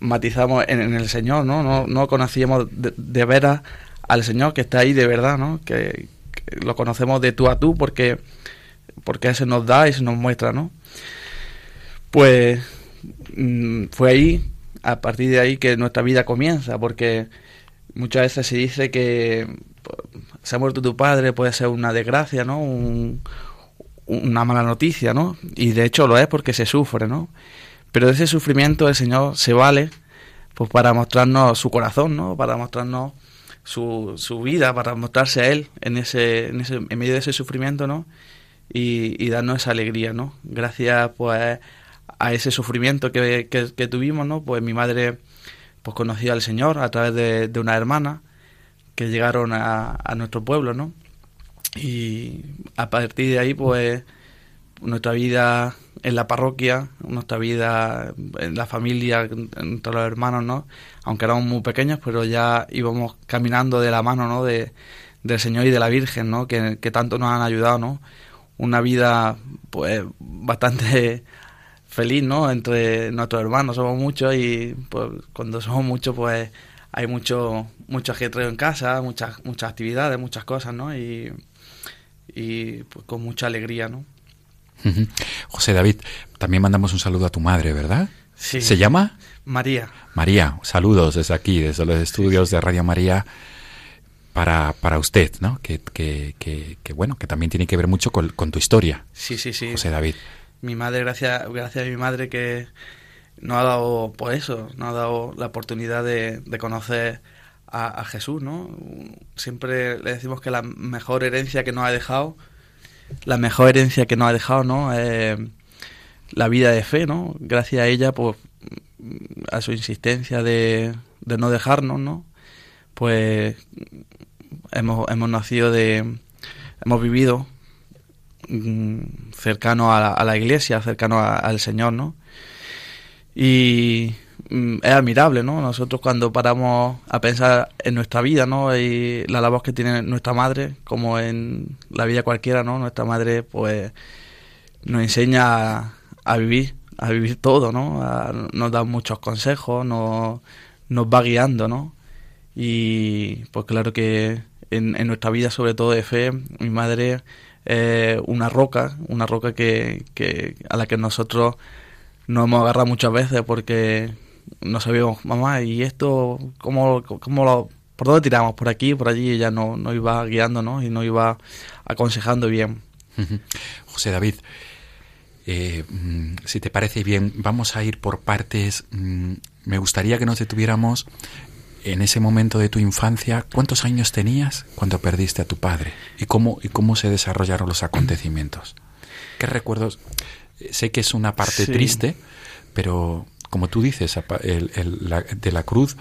matizamos en, el Señor, ¿no? No, no conocíamos de, de, veras al Señor que está ahí de verdad, ¿no? Que, lo conocemos de tú a tú porque porque se nos da y se nos muestra, ¿no? Pues mm, fue ahí, a partir de ahí, que nuestra vida comienza, porque muchas veces se dice que pues, se ha muerto tu padre, puede ser una desgracia, ¿no? Una mala noticia, ¿no? Y de hecho lo es porque se sufre, ¿no? Pero de ese sufrimiento el Señor se vale pues para mostrarnos su corazón, ¿no? Para mostrarnos su, su vida, para mostrarse a Él en, ese, en, ese, en medio de ese sufrimiento, ¿no? Y, darnos esa alegría, ¿no? Gracias, pues, a ese sufrimiento que, que, tuvimos, ¿no? Pues mi madre, pues, conoció al Señor a través de, de una hermana que llegaron a, a nuestro pueblo, ¿no? Y a partir de ahí, pues, nuestra vida en la parroquia, nuestra vida en la familia, entre los hermanos, ¿no? Aunque éramos muy pequeños, pero ya íbamos caminando de la mano, ¿no? De, del Señor y de la Virgen, ¿no? Que, tanto nos han ayudado, ¿no? Una vida, pues, bastante feliz, ¿no? Entre nuestros hermanos, somos muchos y, pues, cuando somos muchos, pues, hay mucho, mucho ajetreo en casa, muchas, muchas actividades, muchas cosas, ¿no? Y, y pues, con mucha alegría, ¿no? José David, también mandamos un saludo a tu madre, ¿verdad? Sí. ¿Se llama? María. María, saludos desde aquí, desde los estudios de Radio María para, para usted, ¿no? Que, que, que, bueno, que también tiene que ver mucho con, tu historia. Sí, sí, sí. José David. Mi madre, gracias, gracias a mi madre que nos ha dado, por pues eso, nos ha dado la oportunidad de, de conocer a, a, Jesús, ¿no? Siempre le decimos que la mejor herencia que nos ha dejado la mejor herencia que nos ha dejado, ¿no? la vida de fe, ¿no? Gracias a ella, pues, a su insistencia de, de no dejarnos, ¿no? Pues hemos, hemos nacido de... hemos vivido mm, cercano a la, iglesia, cercano al Señor, ¿no? Y es admirable, ¿no? Nosotros cuando paramos a pensar en nuestra vida, ¿no? Y la labor que tiene nuestra madre, como en la vida cualquiera, ¿no? Nuestra madre, pues, nos enseña a, vivir, a vivir todo, ¿no? nos da muchos consejos, nos, nos va guiando, ¿no? Y, pues claro que en, en nuestra vida, sobre todo de fe, mi madre es una roca, una roca que, que a la que nosotros nos hemos agarrado muchas veces porque no sabíamos, mamá, ¿y esto cómo, cómo lo, por dónde tiramos? Por aquí, por allí, ella no, no iba guiándonos y no iba aconsejando bien. José David, eh, mm, si te parece bien, vamos a ir por partes. Mm, me gustaría que nos detuviéramos en ese momento de tu infancia. ¿Cuántos años tenías cuando perdiste a tu padre? ¿Y cómo, y cómo se desarrollaron los acontecimientos? ¿Qué recuerdos? Sé que es una parte triste, pero como tú dices, de la cruz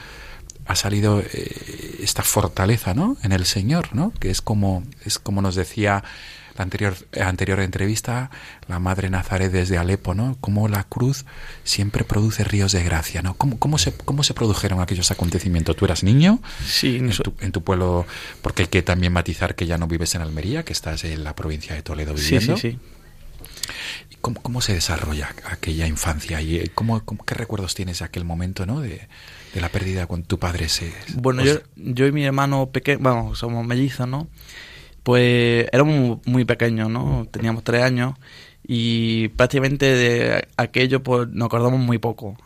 ha salido eh, esta fortaleza, ¿no? En el Señor, ¿no? Que es como, es como nos decía la anterior, anterior entrevista, la Madre Nazaret desde Alepo, ¿no? Como la cruz siempre produce ríos de gracia, ¿no? ¿Cómo, cómo, se, cómo se produjeron aquellos acontecimientos? ¿Tú eras niño? Sí. En tu, en tu pueblo, porque hay que también matizar que ya no vives en Almería, que estás en la provincia de Toledo viviendo. Sí, sí, sí. ¿Cómo, ¿Cómo, se desarrolla aquella infancia y eh, cómo, qué recuerdos tienes de aquel momento, ¿no? De, la pérdida cuando tu padre se... Bueno, yo, yo y mi hermano pequeño, bueno, somos mellizos, ¿no? Pues éramos muy, pequeños, ¿no? Teníamos tres años y prácticamente de aquello pues nos acordamos muy poco.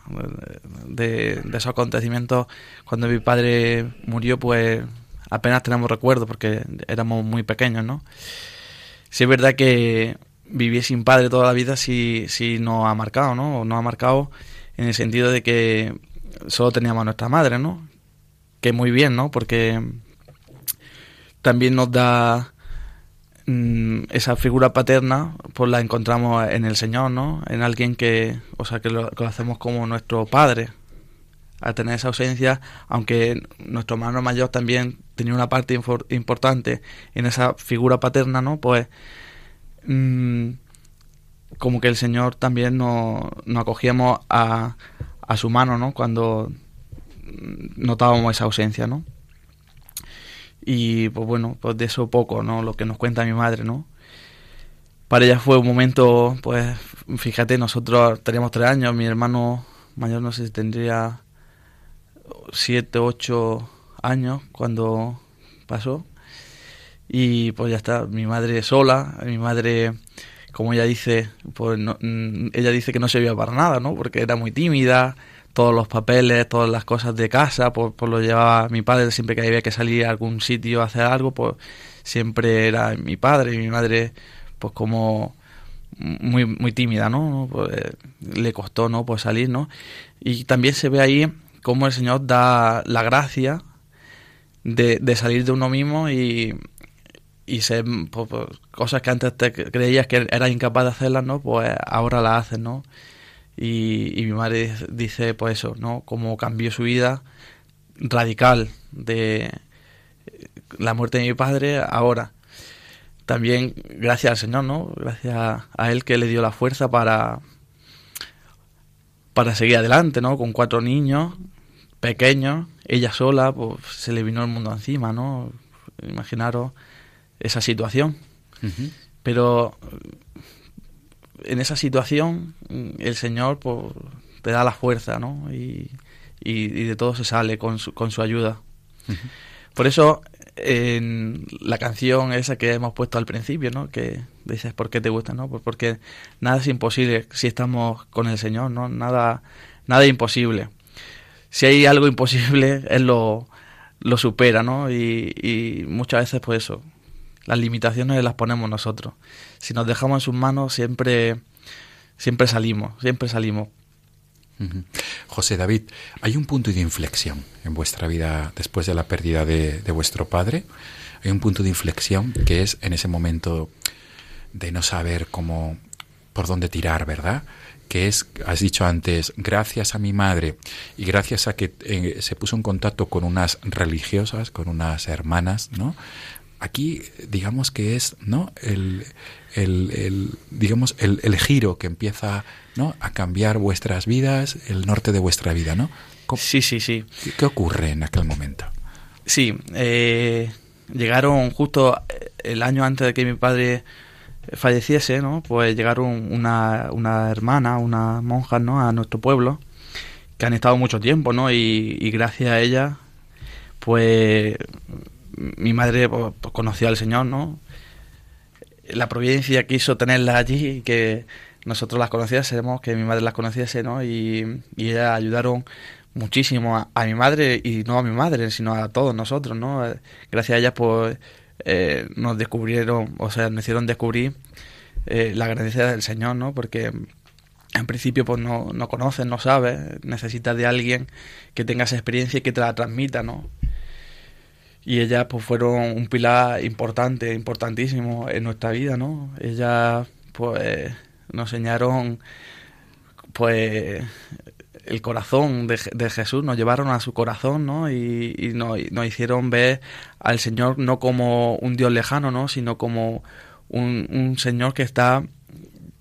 De, de esos acontecimientos, cuando mi padre murió, pues apenas tenemos recuerdos porque éramos muy pequeños, ¿no? Sí es verdad que vivir sin padre toda la vida sí, sí nos ha marcado, ¿no? Nos ha marcado en el sentido de que solo teníamos a nuestra madre, ¿no? Que muy bien, ¿no? Porque también nos da mm, esa figura paterna, pues la encontramos en el Señor, ¿no? En alguien que, o sea, que lo, que hacemos como nuestro padre. A tener esa ausencia, aunque nuestro hermano mayor también tenía una parte importante en esa figura paterna, ¿no? Pues Mm, como que el Señor también nos, acogíamos a, a su mano, ¿no? Cuando notábamos esa ausencia, ¿no? Y pues bueno, pues de eso poco, ¿no? Lo que nos cuenta mi madre, ¿no? Para ella fue un momento, pues, fíjate, nosotros teníamos tres años, mi hermano mayor no sé si tendría siete, ocho años cuando pasó y pues ya está, mi madre sola, mi madre como ella dice, pues mm, ella dice que no servía para nada, ¿no? Porque era muy tímida, todos los papeles, todas las cosas de casa, pues, pues lo llevaba mi padre siempre que había que salir a algún sitio a hacer algo, pues siempre era mi padre y mi madre, pues como muy muy tímida, ¿no? Pues, le costó, ¿no? Pues salir, ¿no? Y también se ve ahí cómo el Señor da la gracia de, de salir de uno mismo y, y ser pues, pues, cosas que antes te creías que era incapaz de hacerlas, ¿no? Pues ahora las haces, ¿no? Y, y mi madre dice, pues eso, ¿no? Cómo cambió su vida radical de la muerte de mi padre ahora. También gracias al Señor, ¿no? Gracias a Él que le dio la fuerza para, para seguir adelante, ¿no? Con cuatro niños pequeños, ella sola, pues se le vino el mundo encima, ¿no? Imaginaros esa situación. Pero en esa situación el Señor pues, te da la fuerza, ¿no? Y, y, de todo se sale con su, con su ayuda. Por eso en la canción esa que hemos puesto al principio, ¿no? Que dices por qué te gusta, ¿no? Pues porque nada es imposible si estamos con el Señor, ¿no? Nada, nada es imposible. Si hay algo imposible, Él lo, lo supera, ¿no? Y, y muchas veces, pues eso, las limitaciones las ponemos nosotros. Si nos dejamos en sus manos, siempre, siempre salimos, siempre salimos. José David, ¿hay un punto de inflexión en vuestra vida después de la pérdida de, vuestro padre? Hay un punto de inflexión que es en ese momento de no saber cómo, por dónde tirar, ¿verdad? que es, has dicho antes, gracias a mi madre y gracias a que eh, se puso en contacto con unas religiosas, con unas hermanas, ¿no? Aquí, digamos que es, ¿no? El, el, digamos, el, el, giro que empieza ¿no? a cambiar vuestras vidas, el norte de vuestra vida, ¿no? Sí, sí, sí. ¿Qué, ocurre en aquel momento? Sí, eh, llegaron justo el año antes de que mi padre falleciese, ¿no? Pues llegaron una, una hermana, una monja, ¿no? A nuestro pueblo, que han estado mucho tiempo, ¿no? Y, y gracias a ella, pues mi madre pues, conoció al Señor, ¿no? la providencia quiso tenerlas allí y que nosotros las conociésemos, que mi madre las conociese, ¿no? Y, y ellas ayudaron muchísimo a, mi madre y no a mi madre, sino a todos nosotros, ¿no? Gracias a ellas, pues, eh, nos descubrieron, o sea, nos hicieron descubrir eh, la grandeza del Señor, ¿no? Porque en principio, pues, no, no conoces, no sabes, necesitas de alguien que tenga esa experiencia y que te la transmita, ¿no? Y ellas pues fueron un pilar importante, importantísimo en nuestra vida, ¿no? Ellas pues nos enseñaron pues el corazón de, de, Jesús, nos llevaron a su corazón, ¿no? Y, y nos, nos, hicieron ver al Señor no como un Dios lejano, ¿no? Sino como un, un Señor que está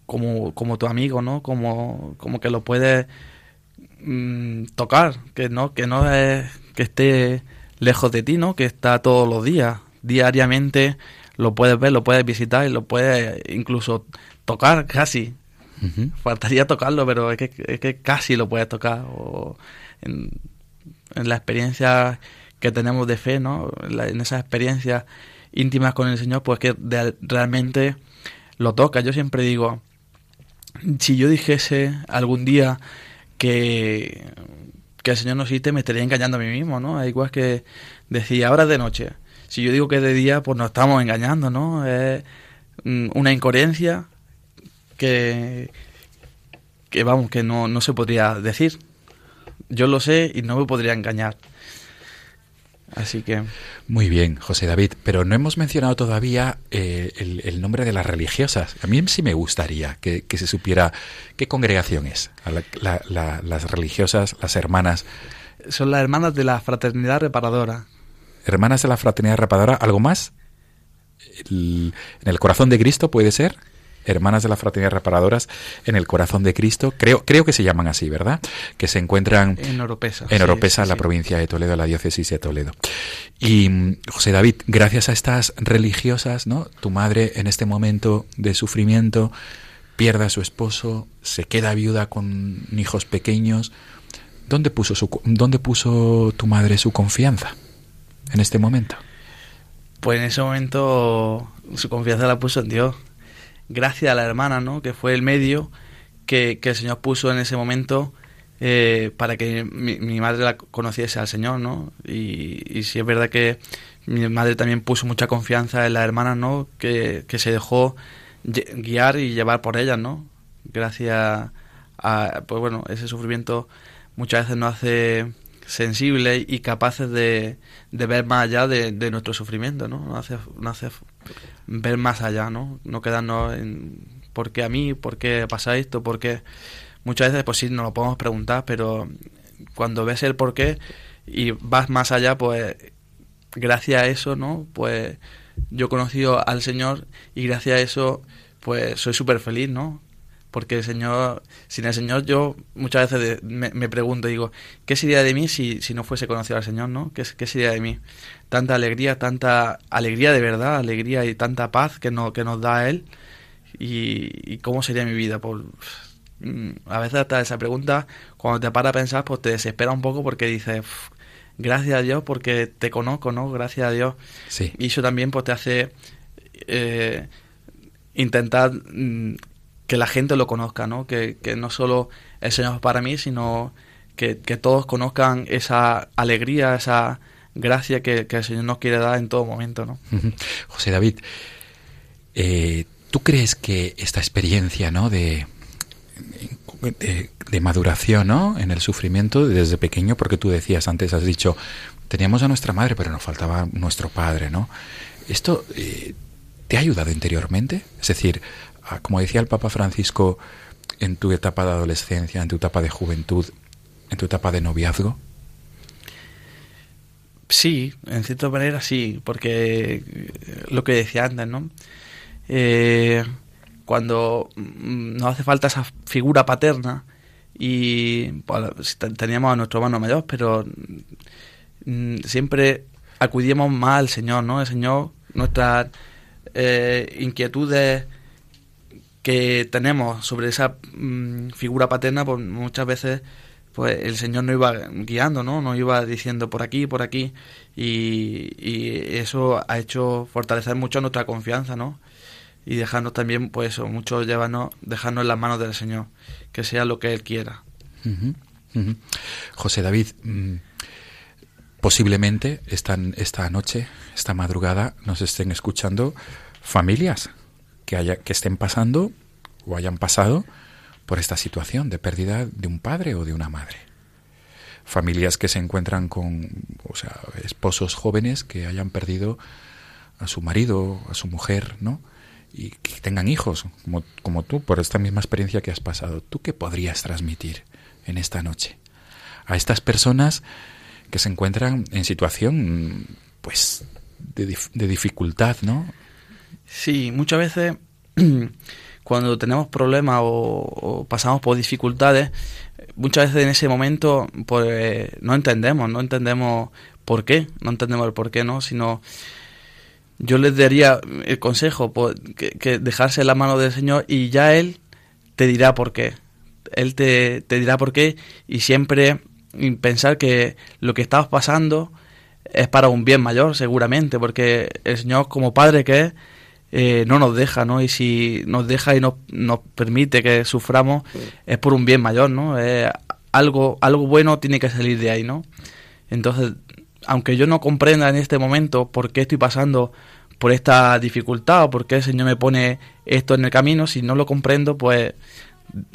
como, como tu amigo, ¿no? Como, como que lo puedes mm, tocar, que no, que no que esté lejos de ti, ¿no? Que está todos los días, diariamente lo puedes ver, lo puedes visitar y lo puedes incluso tocar casi. Faltaría tocarlo, pero es que, es que, casi lo puedes tocar. O en, la experiencia que tenemos de fe, ¿no? en esas experiencias íntimas con el Señor, pues que realmente lo toca. Yo siempre digo, si yo dijese algún día que que el Señor no existe, me estaría engañando a mí mismo, ¿no? igual que decía, ahora es de noche. Si yo digo que es de día, pues nos estamos engañando, ¿no? Es mm, una incoherencia que, que vamos, que no, no se podría decir. Yo lo sé y no me podría engañar. Así que. Muy bien, José David, pero no hemos mencionado todavía eh, el, nombre de las religiosas. A mí sí me gustaría que, se supiera qué congregación es. las religiosas, las hermanas. Son las hermanas de la Fraternidad Reparadora. Hermanas de la Fraternidad Reparadora, ¿algo más? ¿En el corazón de Cristo puede ser? Hermanas de la Fraternidad Reparadoras en el Corazón de Cristo, creo, creo que se llaman así, ¿verdad? Que se encuentran en Oropesa. En Oropesa, la provincia de Toledo, la diócesis de Toledo. Y mm, José David, gracias a estas religiosas, ¿no? Tu madre en este momento de sufrimiento pierde a su esposo, se queda viuda con hijos pequeños. ¿Dónde puso, su, ¿Dónde puso tu madre su confianza en este momento? Pues en ese momento su confianza la puso en Dios gracias a la hermana, ¿no? Que fue el medio que, el Señor puso en ese momento eh, para que mi, madre la conociese al Señor, ¿no? Y, y sí es verdad que mi madre también puso mucha confianza en la hermana, ¿no? Que, que se dejó guiar y llevar por ellas, ¿no? Gracias a, pues bueno, ese sufrimiento muchas veces nos hace sensibles y capaces de, de ver más allá de, nuestro sufrimiento, ¿no? Nos hace, hace ver más allá, ¿no? No quedarnos en ¿por qué a mí? ¿Por qué pasa esto? ¿Por qué? Muchas veces, pues sí, nos lo podemos preguntar, pero cuando ves el por qué y vas más allá, pues gracias a eso, ¿no? Pues yo he conocido al Señor y gracias a eso, pues soy súper feliz, ¿no? Porque el Señor, sin el Señor yo muchas veces me, me pregunto, digo, ¿qué sería de mí si, si no fuese conocido al Señor, ¿no? ¿Qué, ¿Qué, sería de mí? Tanta alegría, tanta alegría de verdad, alegría y tanta paz que, no, que nos da Él. Y, cómo sería mi vida? Por, mm, a veces hasta esa pregunta, cuando te para a pensar, pues te desespera un poco porque dices, gracias a Dios porque te conozco, ¿no? Gracias a Dios. Sí. Y eso también pues te hace eh, intentar mm, que la gente lo conozca, ¿no? Que, no solo el Señor para mí, sino que, todos conozcan esa alegría, esa gracia que, el Señor nos quiere dar en todo momento, ¿no? José David, eh, ¿tú crees que esta experiencia, ¿no? De, de, maduración, ¿no? En el sufrimiento desde pequeño, porque tú decías antes, has dicho, teníamos a nuestra madre, pero nos faltaba nuestro padre, ¿no? Esto eh, te ha ayudado interiormente, es decir, como decía el Papa Francisco, en tu etapa de adolescencia, en tu etapa de juventud, en tu etapa de noviazgo? Sí, en cierta manera sí, porque eh, lo que decía antes, ¿no? Eh, cuando mm, nos hace falta esa figura paterna y teníamos a nuestro hermano mayor, pero mm, siempre acudíamos más al Señor, ¿no? El Señor, nuestras eh, inquietudes que tenemos sobre esa mm, figura paterna, pues muchas veces pues el Señor nos iba guiando, ¿no? Nos iba diciendo por aquí, por aquí, y, eso ha hecho fortalecer mucho nuestra confianza, ¿no? Y dejarnos también, pues eso, mucho llevarnos, dejarnos en las manos del Señor, que sea lo que Él quiera. José David, mm, posiblemente esta, esta noche, esta madrugada, nos estén escuchando familias que, haya, que estén pasando o hayan pasado por esta situación de pérdida de un padre o de una madre. Familias que se encuentran con o sea, esposos jóvenes que hayan perdido a su marido, a su mujer, ¿no? Y que tengan hijos, como, como tú, por esta misma experiencia que has pasado. ¿Tú qué podrías transmitir en esta noche a estas personas que se encuentran en situación, pues, de, de dificultad, ¿no? Sí, muchas veces cuando tenemos problemas o, pasamos por dificultades, muchas veces en ese momento pues no entendemos, no entendemos por qué, no entendemos el por qué, ¿no? Sino yo les daría el consejo, pues, que, dejarse en la mano del Señor y ya Él te dirá por qué. Él te, te dirá por qué y siempre pensar que lo que estamos pasando es para un bien mayor, seguramente, porque el Señor como Padre que es, eh, no nos deja, ¿no? Y si nos deja y nos, nos permite que suframos, es por un bien mayor, ¿no? algo, algo bueno tiene que salir de ahí, ¿no? Entonces, aunque yo no comprenda en este momento por qué estoy pasando por esta dificultad o por qué el Señor me pone esto en el camino, si no lo comprendo, pues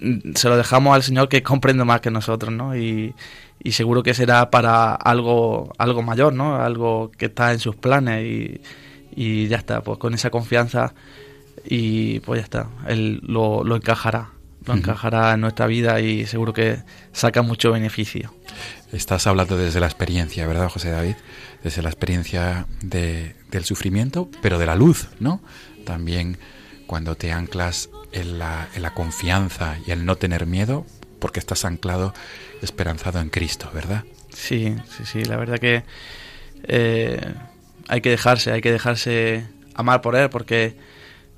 mm, se lo dejamos al Señor que comprende más que nosotros, ¿no? Y, y seguro que será para algo, algo mayor, ¿no? Algo que está en sus planes y y ya está, pues con esa confianza y pues ya está, él lo, lo encajará, lo encajará en nuestra vida y seguro que saca mucho beneficio. Estás hablando desde la experiencia, ¿verdad, José David? Desde la experiencia de, del sufrimiento, pero de la luz, ¿no? También cuando te anclas en la, en la confianza y el no tener miedo, porque estás anclado, esperanzado en Cristo, ¿verdad? Sí, sí, sí, la verdad que eh, hay que dejarse, hay que dejarse amar por él porque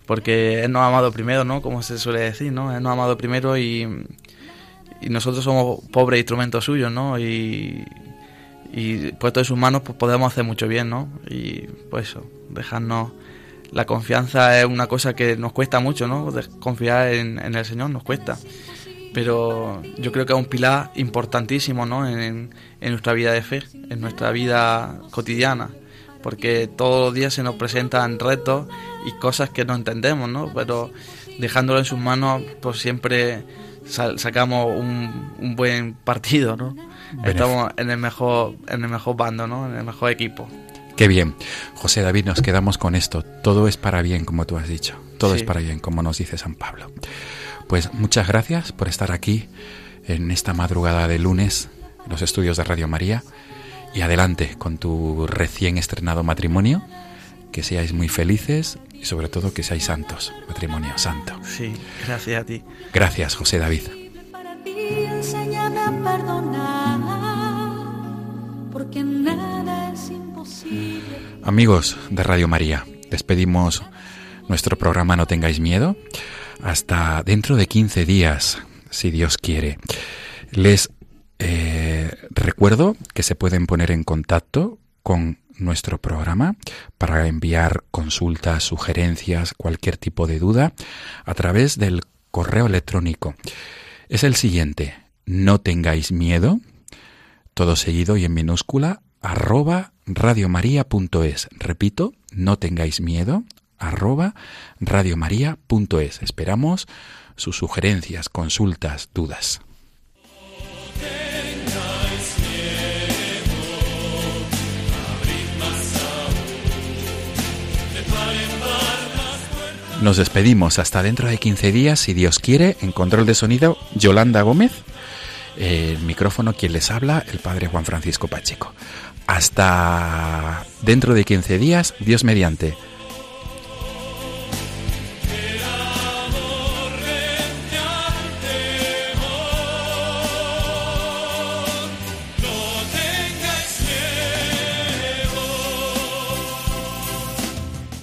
porque él nos ha amado primero, ¿no? Como se suele decir, ¿no? Él nos ha amado primero y, nosotros somos pobres instrumentos suyos, ¿no? Y, y puestos en sus manos pues podemos hacer mucho bien, ¿no? Y pues eso, dejarnos la confianza es una cosa que nos cuesta mucho, ¿no? Confiar en, el Señor nos cuesta. Pero yo creo que es un pilar importantísimo, ¿no? En, en nuestra vida de fe, en nuestra vida cotidiana. Porque todos los días se nos presentan retos y cosas que no entendemos, ¿no? Pero dejándolo en sus manos, pues siempre sacamos un, un, buen partido, ¿no? Estamos en el mejor, en el mejor bando, ¿no? En el mejor equipo. Qué bien. José David, nos quedamos con esto. Todo es para bien, como tú has dicho. Todo es para bien, como nos dice San Pablo. Pues muchas gracias por estar aquí en esta madrugada de lunes en los estudios de Radio María. Y adelante con tu recién estrenado matrimonio. Que seáis muy felices y sobre todo que seáis santos. Matrimonio santo. Sí, gracias a ti. Gracias, José David. porque nada es Amigos de Radio María, despedimos nuestro programa No tengáis miedo hasta dentro de 15 días, si Dios quiere. Les recuerdo que se pueden poner en contacto con nuestro programa para enviar consultas, sugerencias, cualquier tipo de duda a través del correo electrónico. Es el siguiente, no tengáis miedo, todo seguido y en minúscula, arroba radiomaria.es. Repito, no tengáis miedo, arroba radiomaria.es. Esperamos sus sugerencias, consultas, dudas. Nos despedimos hasta dentro de 15 días, si Dios quiere, en control de sonido, Yolanda Gómez, el micrófono quien les habla, el padre Juan Francisco Pacheco. Hasta dentro de 15 días, Dios mediante.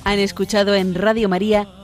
Han escuchado en Radio María